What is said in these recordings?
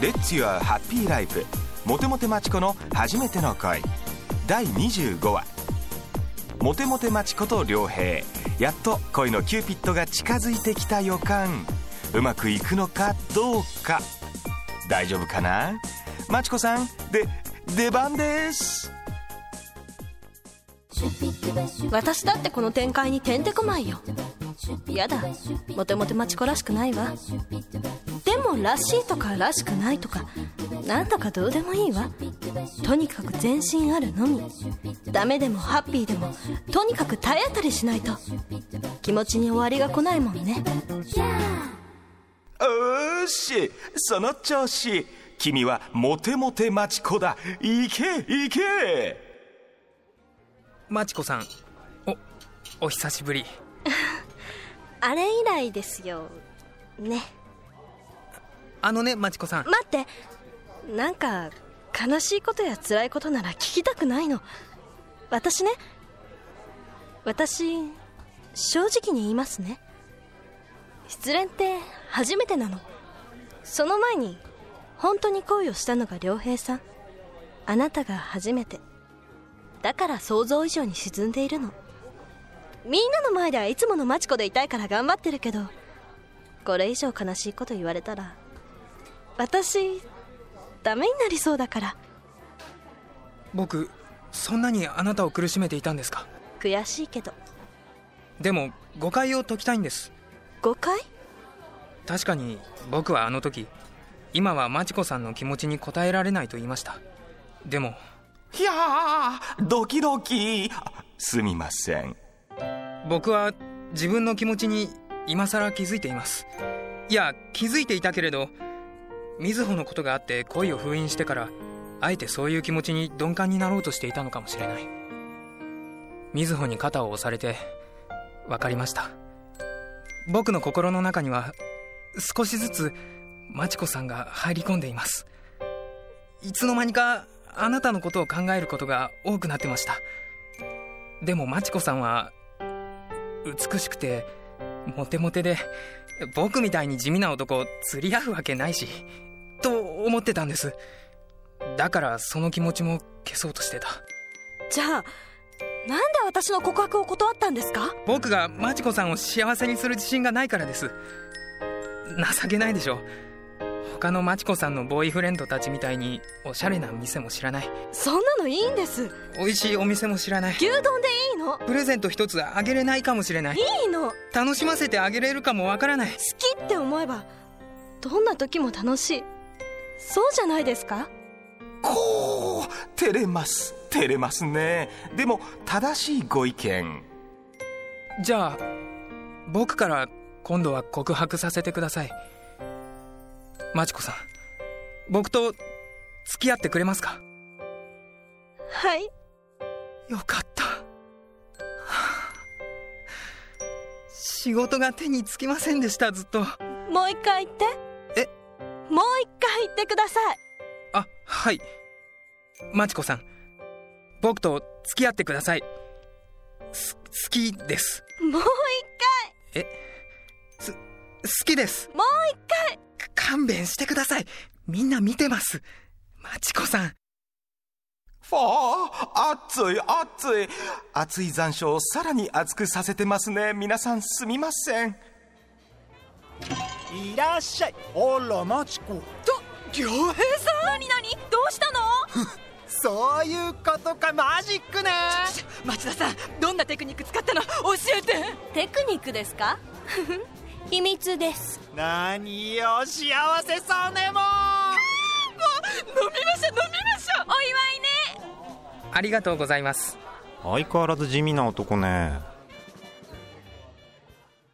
「 Let's Your Happy Life」モテモテマチコの初めての恋。第25話。モテモテマチコと良平。やっと恋のキューピッドが近づいてきた予感。うまくいくのかどうか。大丈夫かな？マチコさんで出番です。私だってこの展開にてんてこまいよ。やだ。モテモテマチコらしくないわ。でもらしいとからしくないとかなんだかどうでもいいわ。とにかく全身あるのみ。ダメでもハッピーでもとにかく体当たりしないと。気持ちに終わりが来ないもんね。おーし。その調子。君はモテモテマチコだ。行け行け。マチコさん。おお久しぶりあれ以来ですよ。ね。あのねマチコさん。待って。なんか悲しいことや辛いことなら聞きたくないの。私ね。私正直に言いますね。失恋って初めてなの。その前に本当に恋をしたのが良平さん。あなたが初めて。だから想像以上に沈んでいるのみんなの前ではいつものマチコでいたいから頑張ってるけどこれ以上悲しいこと言われたら私ダメになりそうだから。僕そんなにあなたを苦しめていたんですか？悔しいけど。でも誤解を解きたいんです。誤解？確かに僕はあの時今はマチコさんの気持ちに応えられないと言いました。でもいやードキドキ。すみません僕は自分の気持ちに今さら気づいています。いや気づいていたけれど瑞穂のことがあって恋を封印してからあえてそういう気持ちに鈍感になろうとしていたのかもしれない。瑞穂に肩を押されて分かりました。僕の心の中には少しずつマチコさんが入り込んでいます。いつの間にかあなたのことを考えることが多くなってました。でもマチコさんは美しくてモテモテで僕みたいに地味な男釣り合うわけないしと思ってたんです。だからその気持ちも消そうとしてた。じゃあなんで私の告白を断ったんですか？僕がマチコさんを幸せにする自信がないからです。情けないでしょ他のマチコさんのボーイフレンドたちみたいにおしゃれな店も知らない。そんなのいいんです。美味しいお店も知らない。牛丼でいいの？プレゼント一つあげれないかもしれない。いいの。好楽しませてあげれるかもわからない。きって思えばどんな時も楽しい。そうじゃないですか？こう照れます照れますね。でも正しいご意見。じゃあ僕から今度は告白させてください。マチコさん僕と付き合ってくれますか？はい。よかった仕事が手につきませんでしたずっと。もう一回言って。え？もう一回言ってください。あはい。マチコさん。僕と付き合ってください。す好きです。もうえ？す好きです。一回もう一回。か勘弁してください。みんな見てます。マチコさんファー熱い熱い。熱い残暑をさらに熱くさせてますね。皆さんすみません。いらっしゃい。あらマチコ。と良平さん？何何？どうしたの？そういうことかマジックね。町田さんどんなテクニック使ったの？教えて。テクニックですか？秘密です。何よ幸せそうねも飲みましょう飲みましょう。お祝いね。ありがとうございます。相変わらず地味な男ね。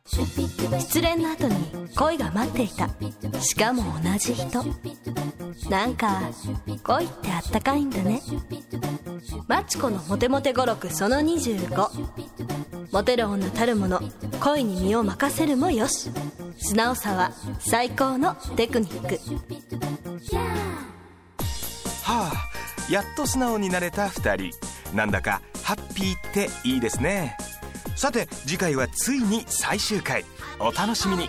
失恋の後に恋が待っていた。しかも同じ人。なんか恋ってあったかいんだね。マチコのモテモテ語録その25モテる女たるもの。恋に身を任せるもよし。素直さは最高のテクニック。はあやっと素直になれた2人。なんだかハッピーっていいですね。さて次回はついに最終回。お楽しみに。